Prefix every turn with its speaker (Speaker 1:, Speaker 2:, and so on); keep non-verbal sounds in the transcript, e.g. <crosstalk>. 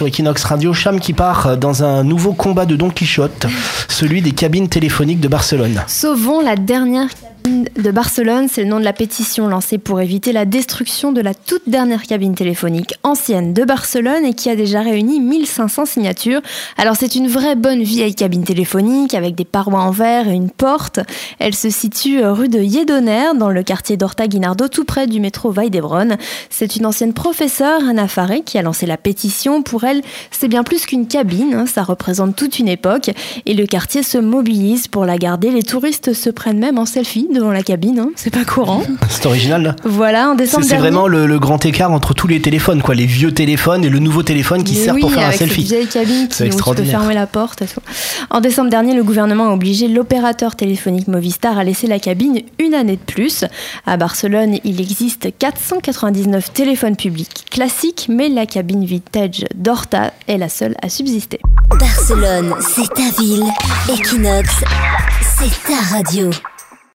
Speaker 1: sur Equinox Radio. Cham qui part dans un nouveau combat de Don Quichotte, celui des cabines téléphoniques de Barcelone.
Speaker 2: Sauvons la dernière de Barcelone, c'est le nom de la pétition lancée pour éviter la destruction de la toute dernière cabine téléphonique ancienne de Barcelone et qui a déjà réuni 1500 signatures. Alors c'est une vraie bonne vieille cabine téléphonique avec des parois en verre et une porte. Elle se situe rue de Yedonner dans le quartier d'Horta Guinardo tout près du métro Vall d'Hebron. C'est une ancienne professeure, Anna Faré, qui a lancé la pétition. Pour elle, c'est bien plus qu'une cabine, hein. ça représente toute une époque et le quartier se mobilise pour la garder. Les touristes se prennent même en selfie devant la cabine, hein. c'est pas courant. <laughs>
Speaker 1: C'est original là.
Speaker 2: Voilà, en décembre
Speaker 1: C'est vraiment le, le grand écart entre tous les téléphones, quoi. Les vieux téléphones et le nouveau téléphone qui
Speaker 2: Mais
Speaker 1: sert
Speaker 2: oui,
Speaker 1: pour faire un selfie.
Speaker 2: Cette vieille cabine
Speaker 1: C'est
Speaker 2: qui, où tu peux fermer la porte. En décembre dernier, le gouvernement a obligé l'opérateur téléphonique Movistar à laisser la cabine une année de plus. À Barcelone, il existe 499 téléphones publics classiques, mais la cabine vintage d'Horta est la seule à subsister.
Speaker 3: Barcelone, c'est ta ville. Equinox, c'est ta radio.